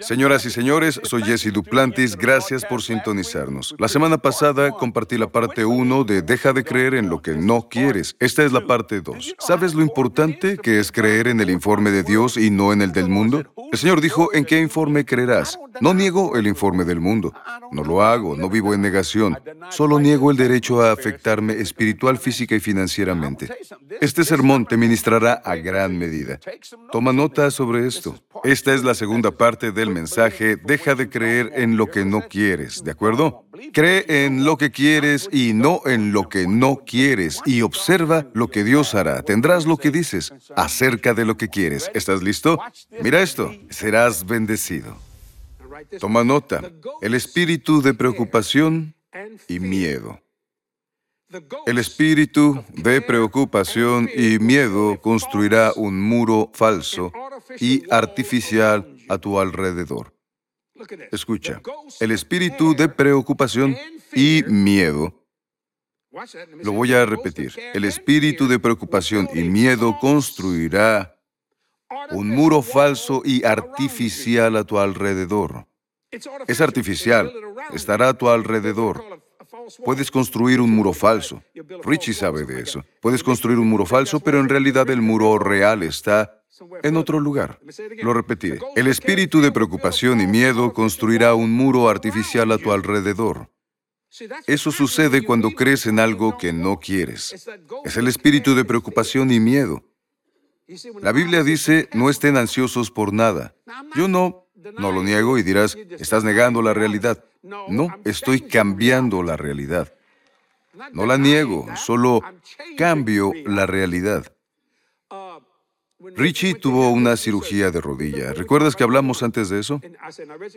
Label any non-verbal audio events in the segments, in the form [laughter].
Señoras y señores, soy Jesse Duplantis. Gracias por sintonizarnos. La semana pasada compartí la parte 1 de Deja de creer en lo que no quieres. Esta es la parte 2. ¿Sabes lo importante que es creer en el informe de Dios y no en el del mundo? El Señor dijo, ¿en qué informe creerás? No niego el informe del mundo. No lo hago, no vivo en negación. Solo niego el derecho a afectarme espiritual, física y financieramente. Este sermón te ministrará a gran medida. Toma nota sobre esto. Esta es la segunda parte del mensaje, deja de creer en lo que no quieres, ¿de acuerdo? Cree en lo que quieres y no en lo que no quieres y observa lo que Dios hará. Tendrás lo que dices acerca de lo que quieres. ¿Estás listo? Mira esto, serás bendecido. Toma nota, el espíritu de preocupación y miedo. El espíritu de preocupación y miedo construirá un muro falso y artificial a tu alrededor. Escucha, el espíritu de preocupación y miedo, lo voy a repetir, el espíritu de preocupación y miedo construirá un muro falso y artificial a tu alrededor. Es artificial, estará a tu alrededor. Puedes construir un muro falso. Richie sabe de eso. Puedes construir un muro falso, pero en realidad el muro real está en otro lugar. Lo repetiré. El espíritu de preocupación y miedo construirá un muro artificial a tu alrededor. Eso sucede cuando crees en algo que no quieres. Es el espíritu de preocupación y miedo. La Biblia dice, no estén ansiosos por nada. Yo no, no lo niego y dirás, estás negando la realidad. No, estoy cambiando la realidad. No la niego, solo cambio la realidad. Richie tuvo una cirugía de rodilla. ¿Recuerdas que hablamos antes de eso?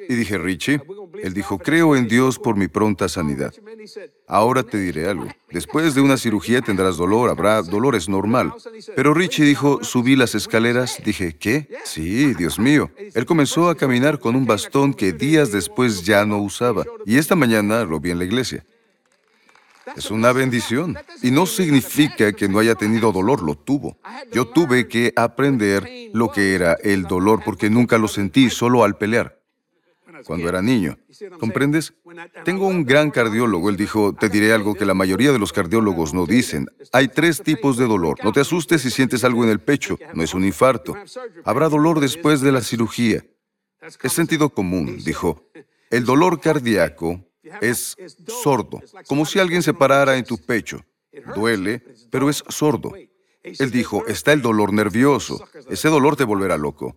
Y dije, Richie, él dijo, creo en Dios por mi pronta sanidad. Ahora te diré algo. Después de una cirugía tendrás dolor, habrá dolor, es normal. Pero Richie dijo, subí las escaleras. Dije, ¿qué? Sí, Dios mío. Él comenzó a caminar con un bastón que días después ya no usaba. Y esta mañana lo vi en la iglesia. Es una bendición. Y no significa que no haya tenido dolor, lo tuvo. Yo tuve que aprender lo que era el dolor porque nunca lo sentí solo al pelear cuando era niño. ¿Comprendes? Tengo un gran cardiólogo. Él dijo, te diré algo que la mayoría de los cardiólogos no dicen. Hay tres tipos de dolor. No te asustes si sientes algo en el pecho. No es un infarto. Habrá dolor después de la cirugía. Es sentido común, dijo. El dolor cardíaco es sordo, como si alguien se parara en tu pecho. Duele, pero es sordo. Él dijo, está el dolor nervioso. Ese dolor te volverá loco.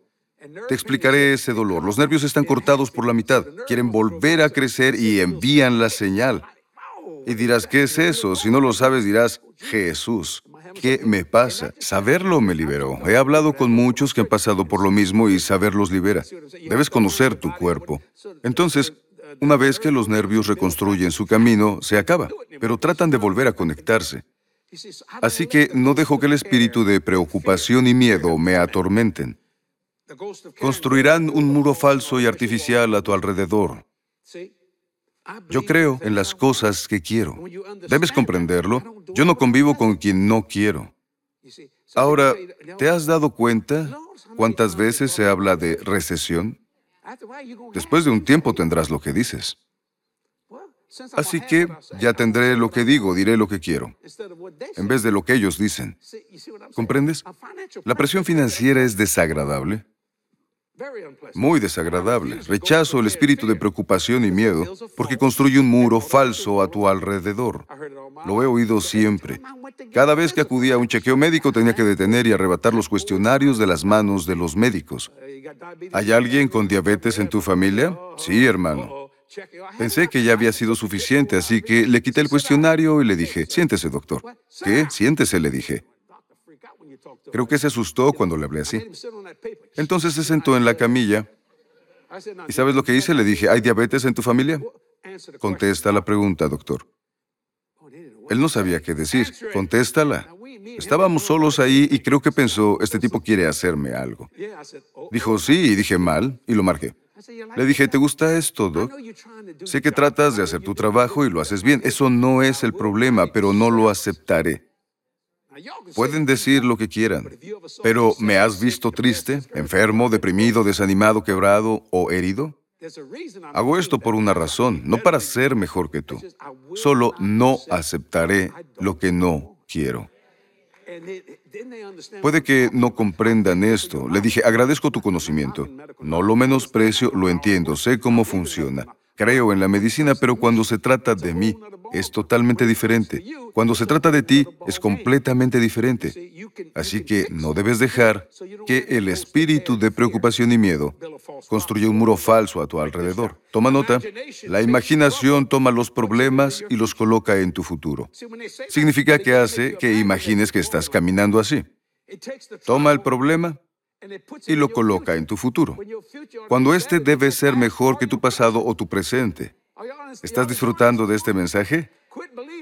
Te explicaré ese dolor. Los nervios están cortados por la mitad. Quieren volver a crecer y envían la señal. Y dirás, ¿qué es eso? Si no lo sabes, dirás, Jesús. ¿Qué me pasa? Saberlo me liberó. He hablado con muchos que han pasado por lo mismo y saberlos libera. Debes conocer tu cuerpo. Entonces, una vez que los nervios reconstruyen su camino, se acaba, pero tratan de volver a conectarse. Así que no dejo que el espíritu de preocupación y miedo me atormenten. Construirán un muro falso y artificial a tu alrededor. Yo creo en las cosas que quiero. Debes comprenderlo. Yo no convivo con quien no quiero. Ahora, ¿te has dado cuenta cuántas veces se habla de recesión? Después de un tiempo tendrás lo que dices. Así que ya tendré lo que digo, diré lo que quiero, en vez de lo que ellos dicen. ¿Comprendes? La presión financiera es desagradable. Muy desagradable. Rechazo el espíritu de preocupación y miedo porque construye un muro falso a tu alrededor. Lo he oído siempre. Cada vez que acudía a un chequeo médico tenía que detener y arrebatar los cuestionarios de las manos de los médicos. ¿Hay alguien con diabetes en tu familia? Sí, hermano. Pensé que ya había sido suficiente, así que le quité el cuestionario y le dije, siéntese, doctor. ¿Qué? Siéntese, le dije. Creo que se asustó cuando le hablé así. Entonces se sentó en la camilla. ¿Y sabes lo que hice? Le dije, ¿hay diabetes en tu familia? Contesta la pregunta, doctor. Él no sabía qué decir. Contéstala. Estábamos solos ahí y creo que pensó, este tipo quiere hacerme algo. Dijo, sí, y dije mal, y lo marqué. Le dije, ¿te gusta esto, Doc? Sé que tratas de hacer tu trabajo y lo haces bien. Eso no es el problema, pero no lo aceptaré. Pueden decir lo que quieran, pero ¿me has visto triste, enfermo, deprimido, desanimado, quebrado o herido? Hago esto por una razón, no para ser mejor que tú. Solo no aceptaré lo que no quiero. Puede que no comprendan esto. Le dije, agradezco tu conocimiento. No lo menosprecio, lo entiendo, sé cómo funciona. Creo en la medicina, pero cuando se trata de mí, es totalmente diferente. Cuando se trata de ti, es completamente diferente. Así que no debes dejar que el espíritu de preocupación y miedo construya un muro falso a tu alrededor. Toma nota, la imaginación toma los problemas y los coloca en tu futuro. Significa que hace que imagines que estás caminando así. Toma el problema y lo coloca en tu futuro, cuando este debe ser mejor que tu pasado o tu presente. ¿Estás disfrutando de este mensaje?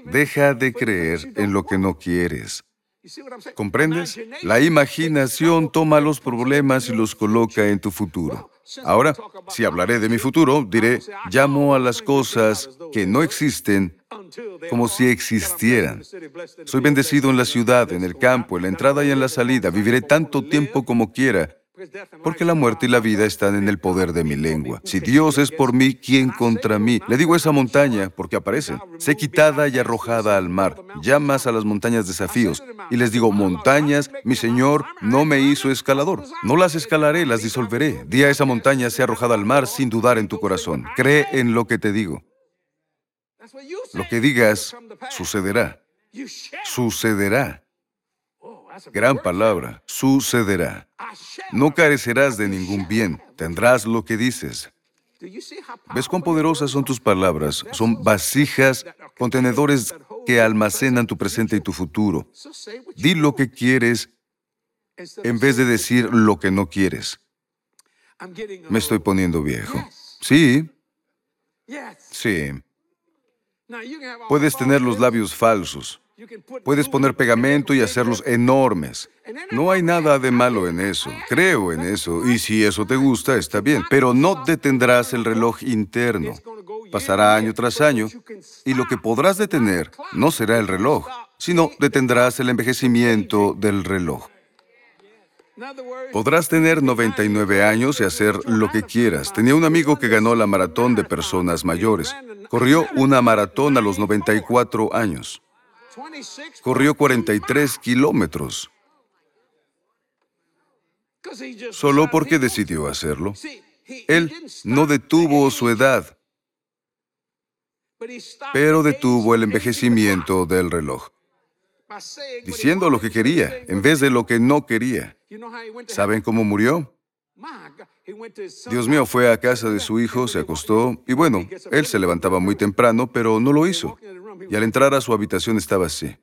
Deja de creer en lo que no quieres. ¿Comprendes? La imaginación toma los problemas y los coloca en tu futuro. Ahora, si hablaré de mi futuro, diré, llamo a las cosas que no existen como si existieran. Soy bendecido en la ciudad, en el campo, en la entrada y en la salida. Viviré tanto tiempo como quiera, porque la muerte y la vida están en el poder de mi lengua. Si Dios es por mí, ¿quién contra mí? Le digo esa montaña, porque aparece. Sé quitada y arrojada al mar. Llamas a las montañas desafíos. Y les digo, montañas, mi Señor no me hizo escalador. No las escalaré, las disolveré. Di a esa montaña, sea arrojada al mar sin dudar en tu corazón. Cree en lo que te digo. Lo que digas sucederá. Sucederá. Gran palabra, sucederá. No carecerás de ningún bien, tendrás lo que dices. ¿Ves cuán poderosas son tus palabras? Son vasijas, contenedores que almacenan tu presente y tu futuro. Di lo que quieres en vez de decir lo que no quieres. Me estoy poniendo viejo. Sí. Sí. Puedes tener los labios falsos. Puedes poner pegamento y hacerlos enormes. No hay nada de malo en eso. Creo en eso. Y si eso te gusta, está bien. Pero no detendrás el reloj interno. Pasará año tras año. Y lo que podrás detener no será el reloj, sino detendrás el envejecimiento del reloj. Podrás tener 99 años y hacer lo que quieras. Tenía un amigo que ganó la maratón de personas mayores. Corrió una maratón a los 94 años. Corrió 43 kilómetros. Solo porque decidió hacerlo. Él no detuvo su edad, pero detuvo el envejecimiento del reloj, diciendo lo que quería en vez de lo que no quería. ¿Saben cómo murió? Dios mío, fue a casa de su hijo, se acostó y bueno, él se levantaba muy temprano, pero no lo hizo. Y al entrar a su habitación estaba así.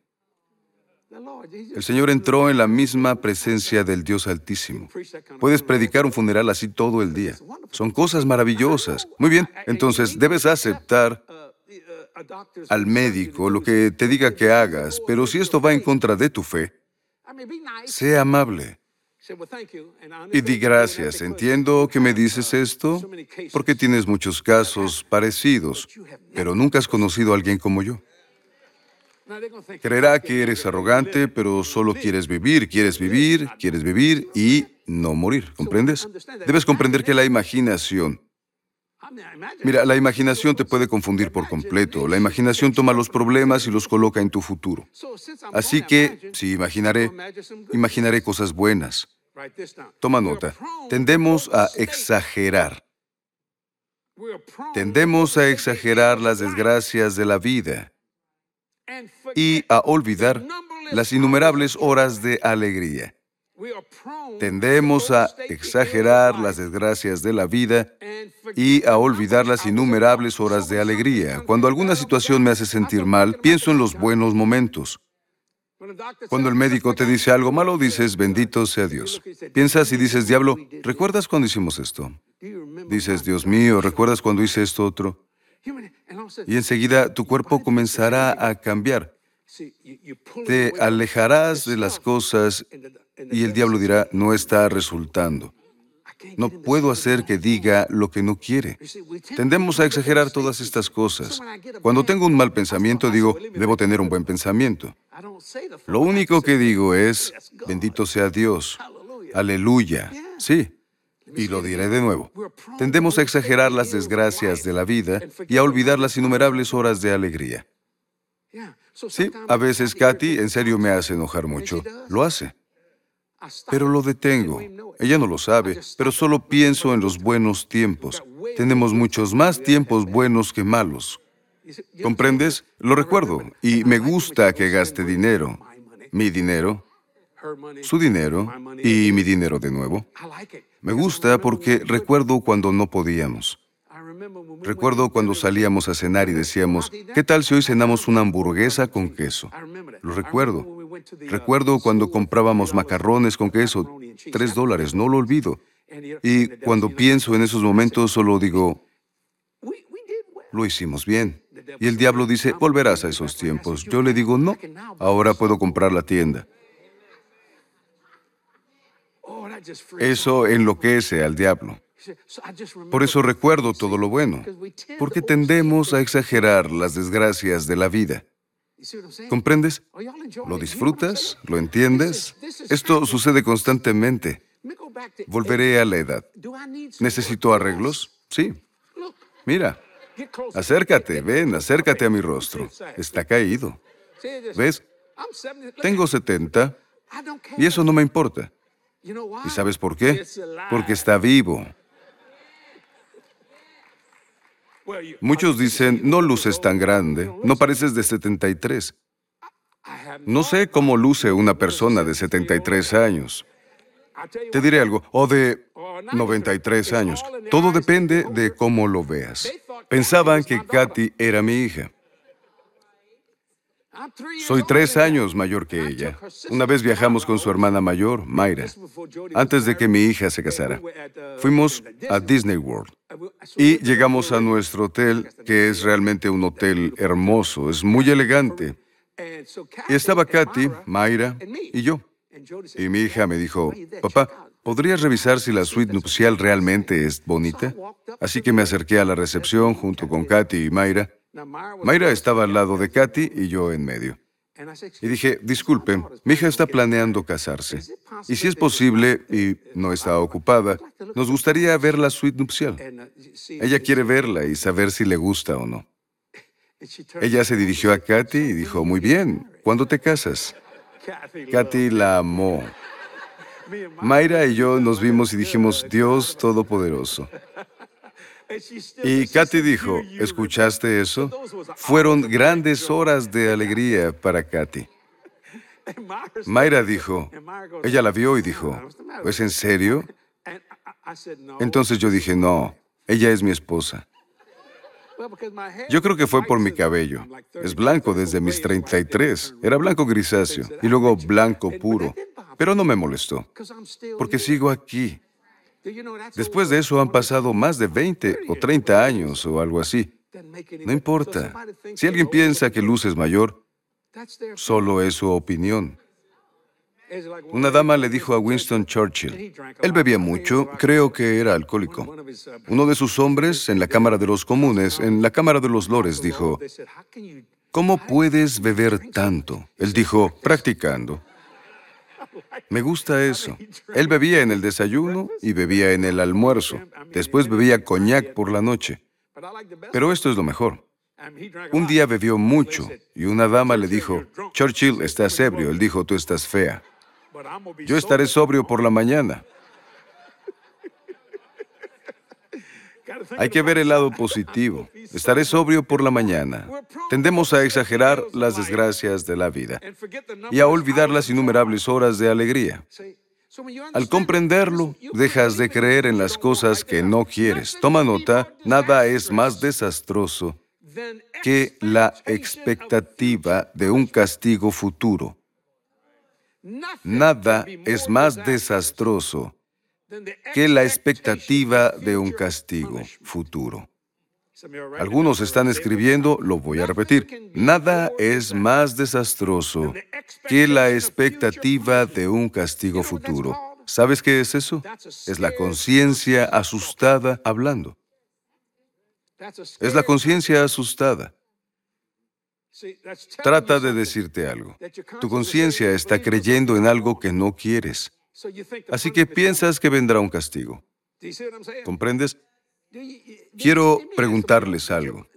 El Señor entró en la misma presencia del Dios Altísimo. Puedes predicar un funeral así todo el día. Son cosas maravillosas. Muy bien, entonces debes aceptar al médico lo que te diga que hagas, pero si esto va en contra de tu fe, sea amable. Y di gracias. Entiendo que me dices esto porque tienes muchos casos parecidos, pero nunca has conocido a alguien como yo. Creerá que eres arrogante, pero solo quieres vivir, quieres vivir, quieres vivir y no morir. ¿Comprendes? Debes comprender que la imaginación... Mira, la imaginación te puede confundir por completo. La imaginación toma los problemas y los coloca en tu futuro. Así que, si imaginaré, imaginaré cosas buenas. Toma nota. Tendemos a exagerar. Tendemos a exagerar las desgracias de la vida y a olvidar las innumerables horas de alegría. Tendemos a exagerar las desgracias de la vida y a olvidar las innumerables horas de alegría. Cuando alguna situación me hace sentir mal, pienso en los buenos momentos. Cuando el médico te dice algo malo, dices, bendito sea Dios. Piensas y dices, diablo, ¿recuerdas cuando hicimos esto? Dices, Dios mío, ¿recuerdas cuando hice esto otro? Y enseguida tu cuerpo comenzará a cambiar. Te alejarás de las cosas y el diablo dirá, no está resultando. No puedo hacer que diga lo que no quiere. Tendemos a exagerar todas estas cosas. Cuando tengo un mal pensamiento, digo, debo tener un buen pensamiento. Lo único que digo es, bendito sea Dios. Aleluya. Sí. Y lo diré de nuevo. Tendemos a exagerar las desgracias de la vida y a olvidar las innumerables horas de alegría. Sí, a veces Katy en serio me hace enojar mucho. Lo hace. Pero lo detengo. Ella no lo sabe, pero solo pienso en los buenos tiempos. Tenemos muchos más tiempos buenos que malos. ¿Comprendes? Lo recuerdo y me gusta que gaste dinero. Mi dinero, su dinero y mi dinero de nuevo. Me gusta porque recuerdo cuando no podíamos. Recuerdo cuando salíamos a cenar y decíamos, ¿qué tal si hoy cenamos una hamburguesa con queso? Lo recuerdo. Recuerdo cuando comprábamos macarrones con queso, tres dólares, no lo olvido. Y cuando pienso en esos momentos solo digo, lo hicimos bien. Y el diablo dice, volverás a esos tiempos. Yo le digo, no, ahora puedo comprar la tienda. Eso enloquece al diablo. Por eso recuerdo todo lo bueno, porque tendemos a exagerar las desgracias de la vida. ¿Comprendes? ¿Lo disfrutas? ¿Lo entiendes? Esto sucede constantemente. Volveré a la edad. ¿Necesito arreglos? Sí. Mira, acércate, ven, acércate a mi rostro. Está caído. ¿Ves? Tengo 70 y eso no me importa. ¿Y sabes por qué? Porque está vivo. Muchos dicen, no luces tan grande, no pareces de 73. No sé cómo luce una persona de 73 años. Te diré algo, o de 93 años. Todo depende de cómo lo veas. Pensaban que Katy era mi hija. Soy tres años mayor que ella. Una vez viajamos con su hermana mayor, Mayra, antes de que mi hija se casara. Fuimos a Disney World y llegamos a nuestro hotel, que es realmente un hotel hermoso, es muy elegante. Y estaba Katy, Mayra y yo. Y mi hija me dijo, papá, ¿podrías revisar si la suite nupcial realmente es bonita? Así que me acerqué a la recepción junto con Katy y Mayra Mayra estaba al lado de Katy y yo en medio. Y dije, disculpen, mi hija está planeando casarse. Y si es posible y no está ocupada, nos gustaría ver la suite nupcial. Ella quiere verla y saber si le gusta o no. [laughs] Ella se dirigió a Katy y dijo, muy bien, ¿cuándo te casas? [laughs] Katy la amó. [laughs] Mayra y yo nos vimos y dijimos, Dios Todopoderoso. Y Katy dijo, ¿escuchaste eso? Fueron grandes horas de alegría para Katy. [laughs] Mayra dijo, ella la vio y dijo, ¿es en serio? Entonces yo dije, no, ella es mi esposa. Yo creo que fue por mi cabello. Es blanco desde mis 33. Era blanco grisáceo y luego blanco puro. Pero no me molestó, porque sigo aquí. Después de eso han pasado más de 20 o 30 años o algo así. No importa. Si alguien piensa que Luz es mayor, solo es su opinión. Una dama le dijo a Winston Churchill, él bebía mucho, creo que era alcohólico. Uno de sus hombres en la Cámara de los Comunes, en la Cámara de los Lores, dijo, ¿cómo puedes beber tanto? Él dijo, practicando. Me gusta eso. Él bebía en el desayuno y bebía en el almuerzo. Después bebía coñac por la noche. Pero esto es lo mejor. Un día bebió mucho y una dama le dijo, Churchill, estás ebrio. Él dijo, tú estás fea. Yo estaré sobrio por la mañana. Hay que ver el lado positivo. Estaré sobrio por la mañana. Tendemos a exagerar las desgracias de la vida y a olvidar las innumerables horas de alegría. Al comprenderlo, dejas de creer en las cosas que no quieres. Toma nota, nada es más desastroso que la expectativa de un castigo futuro. Nada es más desastroso que la expectativa de un castigo futuro. Algunos están escribiendo, lo voy a repetir, nada es más desastroso que la expectativa de un castigo futuro. ¿Sabes qué es eso? Es la conciencia asustada hablando. Es la conciencia asustada. Trata de decirte algo. Tu conciencia está creyendo en algo que no quieres. Así que piensas que vendrá un castigo. ¿Comprendes? Quiero preguntarles algo.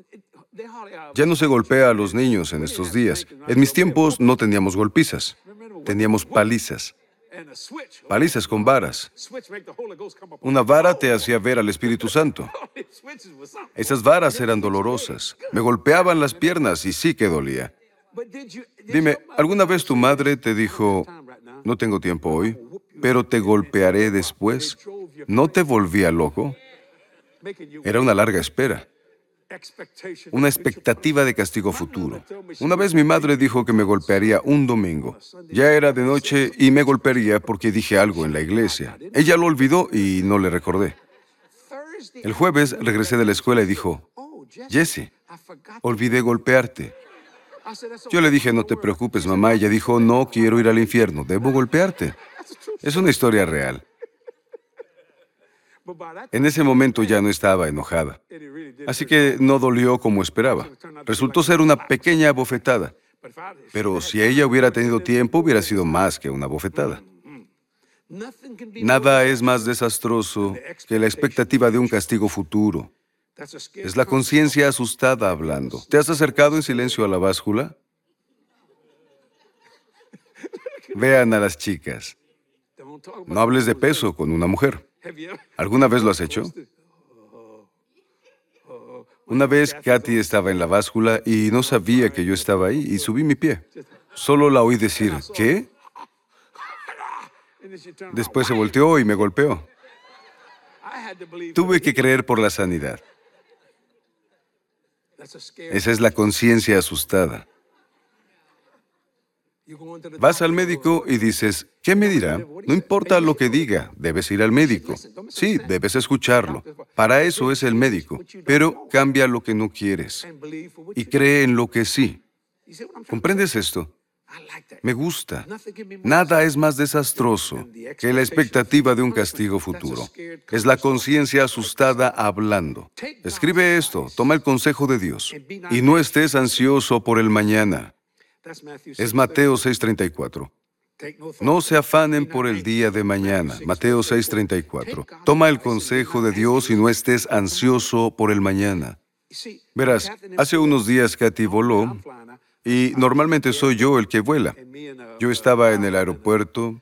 Ya no se golpea a los niños en estos días. En mis tiempos no teníamos golpizas, teníamos palizas. Palizas con varas. Una vara te hacía ver al Espíritu Santo. [laughs] Esas varas eran dolorosas. Me golpeaban las piernas y sí que dolía. Dime, ¿alguna vez tu madre te dijo, no tengo tiempo hoy, pero te golpearé después? ¿No te volvía loco? Era una larga espera una expectativa de castigo futuro. Una vez mi madre dijo que me golpearía un domingo. Ya era de noche y me golpearía porque dije algo en la iglesia. Ella lo olvidó y no le recordé. El jueves regresé de la escuela y dijo, Jesse, olvidé golpearte. Yo le dije, no te preocupes, mamá. Ella dijo, no quiero ir al infierno, debo golpearte. Es una historia real. En ese momento ya no estaba enojada. Así que no dolió como esperaba. Resultó ser una pequeña bofetada. Pero si ella hubiera tenido tiempo, hubiera sido más que una bofetada. Nada es más desastroso que la expectativa de un castigo futuro. Es la conciencia asustada hablando. ¿Te has acercado en silencio a la báscula? Vean a las chicas. No hables de peso con una mujer. ¿Alguna vez lo has hecho? Una vez Katy estaba en la báscula y no sabía que yo estaba ahí y subí mi pie. Solo la oí decir, ¿qué? Después se volteó y me golpeó. Tuve que creer por la sanidad. Esa es la conciencia asustada. Vas al médico y dices, ¿qué me dirá? No importa lo que diga, debes ir al médico. Sí, debes escucharlo. Para eso es el médico. Pero cambia lo que no quieres y cree en lo que sí. ¿Comprendes esto? Me gusta. Nada es más desastroso que la expectativa de un castigo futuro. Es la conciencia asustada hablando. Escribe esto, toma el consejo de Dios y no estés ansioso por el mañana. Es Mateo 6:34. No se afanen por el día de mañana. Mateo 6:34. Toma el consejo de Dios y no estés ansioso por el mañana. Verás, hace unos días Katy voló y normalmente soy yo el que vuela. Yo estaba en el aeropuerto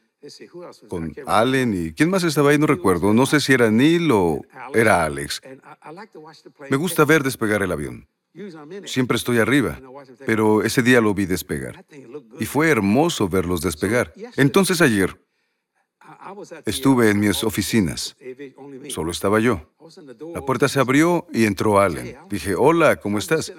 con Allen y ¿quién más estaba ahí? No recuerdo. No sé si era Neil o era Alex. Me gusta ver despegar el avión. Siempre estoy arriba, pero ese día lo vi despegar. Y fue hermoso verlos despegar. Entonces ayer estuve en mis oficinas. Solo estaba yo. La puerta se abrió y entró Allen. Dije, hola, ¿cómo estás?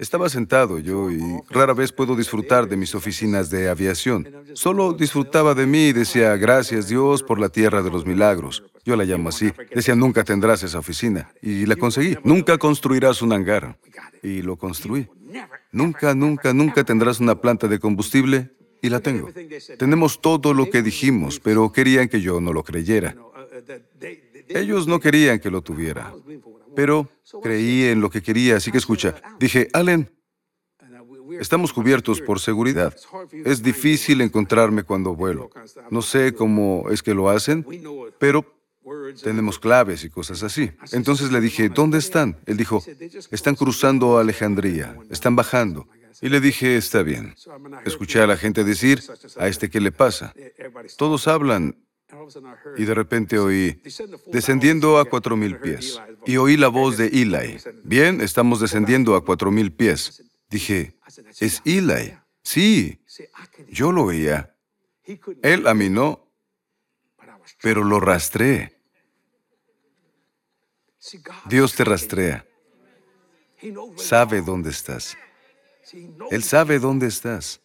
Estaba sentado yo y rara vez puedo disfrutar de mis oficinas de aviación. Solo disfrutaba de mí y decía, gracias Dios por la tierra de los milagros. Yo la llamo así. Decía, nunca tendrás esa oficina. Y la conseguí. Nunca construirás un hangar. Y lo construí. Nunca, nunca, nunca tendrás una planta de combustible. Y la tengo. Tenemos todo lo que dijimos, pero querían que yo no lo creyera. Ellos no querían que lo tuviera pero creí en lo que quería, así que escucha. Dije, Allen, estamos cubiertos por seguridad. Es difícil encontrarme cuando vuelo. No sé cómo es que lo hacen, pero tenemos claves y cosas así. Entonces le dije, ¿dónde están? Él dijo, están cruzando Alejandría, están bajando. Y le dije, está bien. Escuché a la gente decir, ¿a este qué le pasa? Todos hablan y de repente oí, descendiendo a cuatro mil pies. Y oí la voz de Eli. Bien, estamos descendiendo a cuatro mil pies. Dije, es Eli. Sí, yo lo oía. Él a mí no, pero lo rastreé. Dios te rastrea. Sabe dónde estás. Él sabe dónde estás.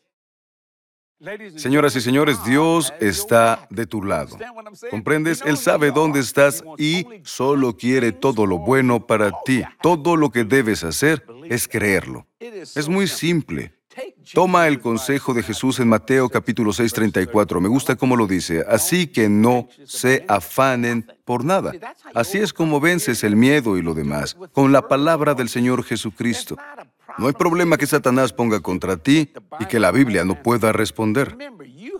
Señoras y señores, Dios está de tu lado. ¿Comprendes? Él sabe dónde estás y solo quiere todo lo bueno para ti. Todo lo que debes hacer es creerlo. Es muy simple. Toma el consejo de Jesús en Mateo capítulo 6, 34. Me gusta cómo lo dice. Así que no se afanen por nada. Así es como vences el miedo y lo demás, con la palabra del Señor Jesucristo. No hay problema que Satanás ponga contra ti y que la Biblia no pueda responder.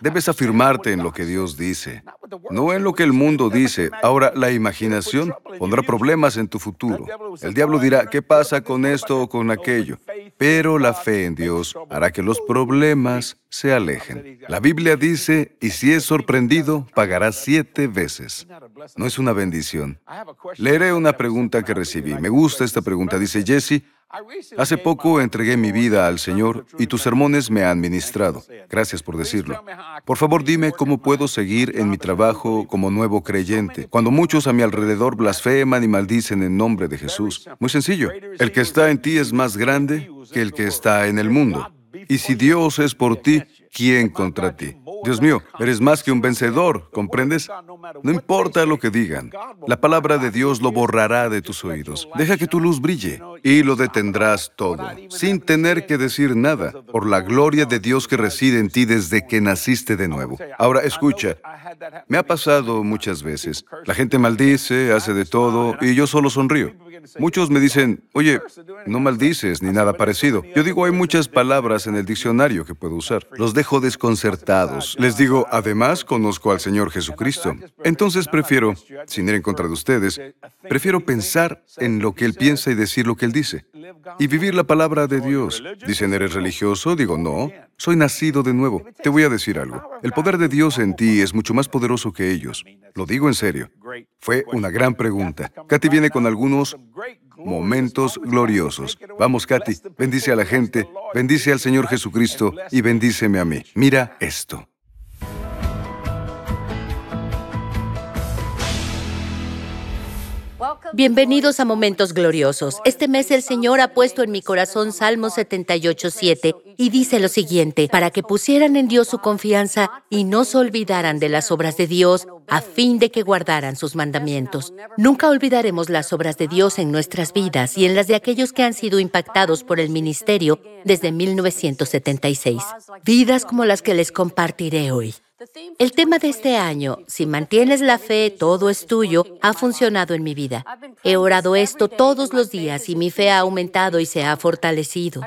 Debes afirmarte en lo que Dios dice, no en lo que el mundo dice. Ahora, la imaginación pondrá problemas en tu futuro. El diablo dirá, ¿qué pasa con esto o con aquello? Pero la fe en Dios hará que los problemas se alejen. La Biblia dice, y si es sorprendido, pagará siete veces. ¿No es una bendición? Leeré una pregunta que recibí. Me gusta esta pregunta. Dice Jesse, Hace poco entregué mi vida al Señor y tus sermones me han ministrado. Gracias por decirlo. Por favor, dime cómo puedo seguir en mi trabajo como nuevo creyente, cuando muchos a mi alrededor blasfeman y maldicen en nombre de Jesús. Muy sencillo. El que está en ti es más grande que el que está en el mundo. Y si Dios es por ti, ¿quién contra ti? Dios mío, eres más que un vencedor, ¿comprendes? No importa lo que digan, la palabra de Dios lo borrará de tus oídos. Deja que tu luz brille y lo detendrás todo, sin tener que decir nada, por la gloria de Dios que reside en ti desde que naciste de nuevo. Ahora, escucha, me ha pasado muchas veces. La gente maldice, hace de todo, y yo solo sonrío. Muchos me dicen, oye, no maldices ni nada parecido. Yo digo, hay muchas palabras en el diccionario que puedo usar. Los dejo desconcertados. Les digo, además conozco al Señor Jesucristo. Entonces prefiero, sin ir en contra de ustedes, prefiero pensar en lo que Él piensa y decir lo que Él dice. Y vivir la palabra de Dios. Dicen, ¿eres religioso? Digo, no. Soy nacido de nuevo. Te voy a decir algo. El poder de Dios en ti es mucho más poderoso que ellos. Lo digo en serio. Fue una gran pregunta. Katy viene con algunos momentos gloriosos. Vamos, Katy, bendice a la gente, bendice al Señor Jesucristo y bendíceme a mí. Mira esto. Bienvenidos a Momentos Gloriosos. Este mes el Señor ha puesto en mi corazón Salmo 78.7 y dice lo siguiente, para que pusieran en Dios su confianza y no se olvidaran de las obras de Dios a fin de que guardaran sus mandamientos. Nunca olvidaremos las obras de Dios en nuestras vidas y en las de aquellos que han sido impactados por el ministerio desde 1976. Vidas como las que les compartiré hoy. El tema de este año, si mantienes la fe, todo es tuyo, ha funcionado en mi vida. He orado esto todos los días y mi fe ha aumentado y se ha fortalecido.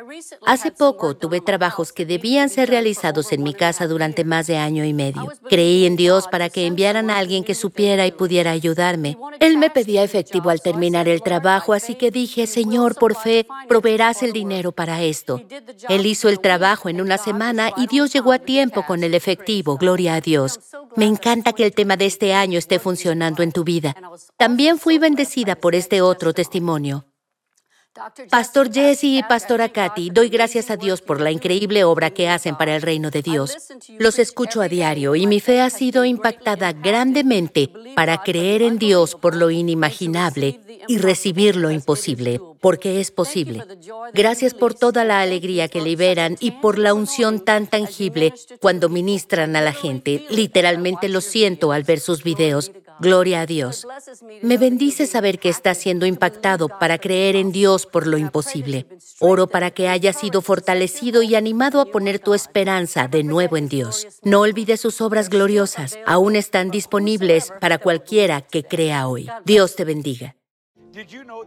Hace poco tuve trabajos que debían ser realizados en mi casa durante más de año y medio. Creí en Dios para que enviaran a alguien que supiera y pudiera ayudarme. Él me pedía efectivo al terminar el trabajo, así que dije, Señor, por fe, proveerás el dinero para esto. Él hizo el trabajo en una semana y Dios llegó a tiempo con el efectivo. Gloria a Dios. Me encanta que el tema de este año esté funcionando en tu vida. También fui bendecida por este otro testimonio. Pastor Jesse y Pastora Katy, doy gracias a Dios por la increíble obra que hacen para el reino de Dios. Los escucho a diario y mi fe ha sido impactada grandemente para creer en Dios por lo inimaginable y recibir lo imposible, porque es posible. Gracias por toda la alegría que liberan y por la unción tan tangible cuando ministran a la gente. Literalmente lo siento al ver sus videos. Gloria a Dios. Me bendice saber que está siendo impactado para creer en Dios por lo imposible. Oro para que haya sido fortalecido y animado a poner tu esperanza de nuevo en Dios. No olvides sus obras gloriosas. Aún están disponibles para cualquiera que crea hoy. Dios te bendiga.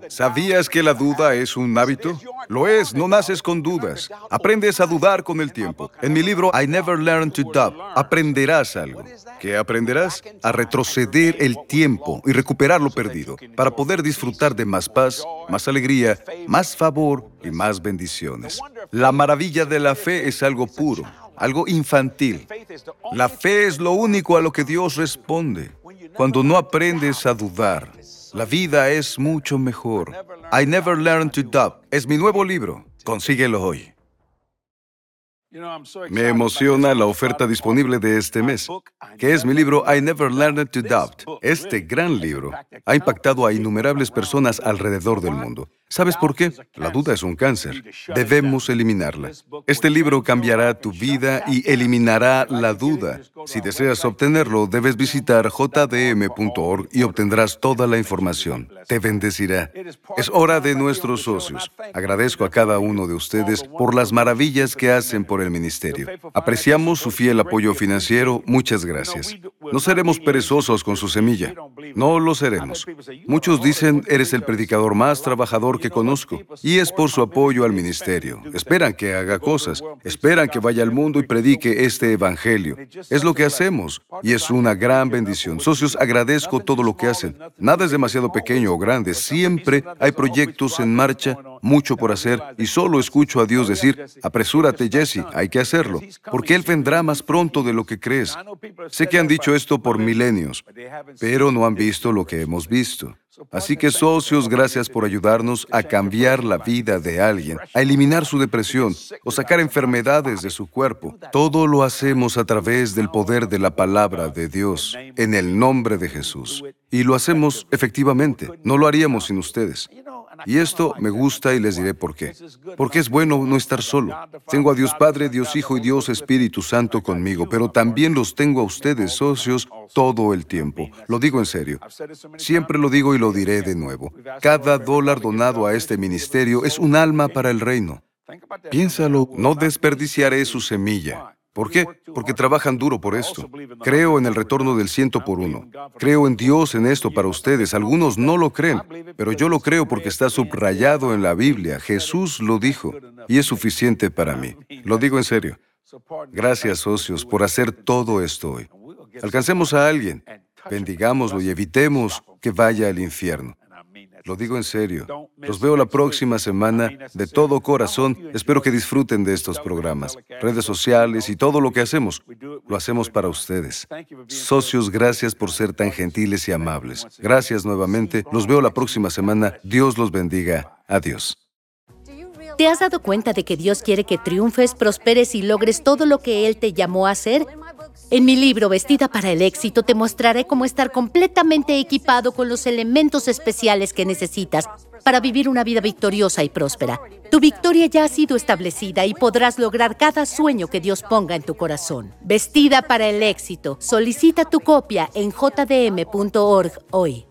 ¿Sabías que la duda es un hábito? Lo es, no naces con dudas. Aprendes a dudar con el tiempo. En mi libro I Never Learned to Doubt, aprenderás algo. ¿Qué aprenderás? A retroceder el tiempo y recuperar lo perdido para poder disfrutar de más paz, más alegría, más favor y más bendiciones. La maravilla de la fe es algo puro, algo infantil. La fe es lo único a lo que Dios responde. Cuando no aprendes a dudar, la vida es mucho mejor. I Never Learned to Doubt es mi nuevo libro. Consíguelo hoy. Me emociona la oferta disponible de este mes, que es mi libro I Never Learned to Doubt. Este gran libro ha impactado a innumerables personas alrededor del mundo. ¿Sabes por qué? La duda es un cáncer. Debemos eliminarla. Este libro cambiará tu vida y eliminará la duda. Si deseas obtenerlo, debes visitar jdm.org y obtendrás toda la información. Te bendecirá. Es hora de nuestros socios. Agradezco a cada uno de ustedes por las maravillas que hacen por el el ministerio. Apreciamos su fiel apoyo financiero. Muchas gracias. No seremos perezosos con su semilla. No lo seremos. Muchos dicen, eres el predicador más trabajador que conozco. Y es por su apoyo al ministerio. Esperan que haga cosas. Esperan que vaya al mundo y predique este evangelio. Es lo que hacemos. Y es una gran bendición. Socios, agradezco todo lo que hacen. Nada es demasiado pequeño o grande. Siempre hay proyectos en marcha, mucho por hacer, y solo escucho a Dios decir, apresúrate Jesse, hay que hacerlo, porque Él vendrá más pronto de lo que crees. Sé que han dicho esto por milenios, pero no han visto lo que hemos visto. Así que socios, gracias por ayudarnos a cambiar la vida de alguien, a eliminar su depresión o sacar enfermedades de su cuerpo. Todo lo hacemos a través del poder de la palabra de Dios, en el nombre de Jesús. Y lo hacemos efectivamente. No lo haríamos sin ustedes. Y esto me gusta y les diré por qué. Porque es bueno no estar solo. Tengo a Dios Padre, Dios Hijo y Dios Espíritu Santo conmigo, pero también los tengo a ustedes, socios, todo el tiempo. Lo digo en serio. Siempre lo digo y lo diré de nuevo. Cada dólar donado a este ministerio es un alma para el reino. Piénsalo, no desperdiciaré su semilla. ¿Por qué? Porque trabajan duro por esto. Creo en el retorno del ciento por uno. Creo en Dios en esto para ustedes. Algunos no lo creen, pero yo lo creo porque está subrayado en la Biblia. Jesús lo dijo y es suficiente para mí. Lo digo en serio. Gracias, socios, por hacer todo esto hoy. Alcancemos a alguien, bendigámoslo y evitemos que vaya al infierno. Lo digo en serio. Los veo la próxima semana de todo corazón. Espero que disfruten de estos programas, redes sociales y todo lo que hacemos. Lo hacemos para ustedes. Socios, gracias por ser tan gentiles y amables. Gracias nuevamente. Los veo la próxima semana. Dios los bendiga. Adiós. ¿Te has dado cuenta de que Dios quiere que triunfes, prosperes y logres todo lo que Él te llamó a hacer? En mi libro Vestida para el éxito te mostraré cómo estar completamente equipado con los elementos especiales que necesitas para vivir una vida victoriosa y próspera. Tu victoria ya ha sido establecida y podrás lograr cada sueño que Dios ponga en tu corazón. Vestida para el éxito. Solicita tu copia en jdm.org hoy.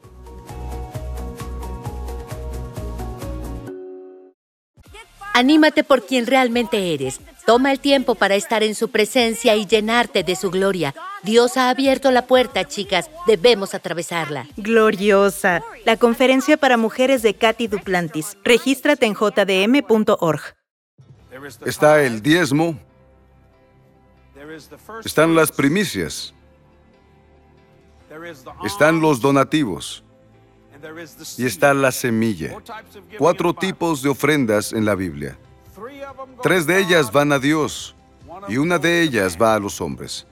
Anímate por quien realmente eres. Toma el tiempo para estar en su presencia y llenarte de su gloria. Dios ha abierto la puerta, chicas. Debemos atravesarla. Gloriosa. La conferencia para mujeres de Katy Duplantis. Regístrate en jdm.org. Está el diezmo. Están las primicias. Están los donativos. Y está la semilla. Cuatro tipos de ofrendas en la Biblia. Tres de ellas van a Dios y una de ellas va a los hombres.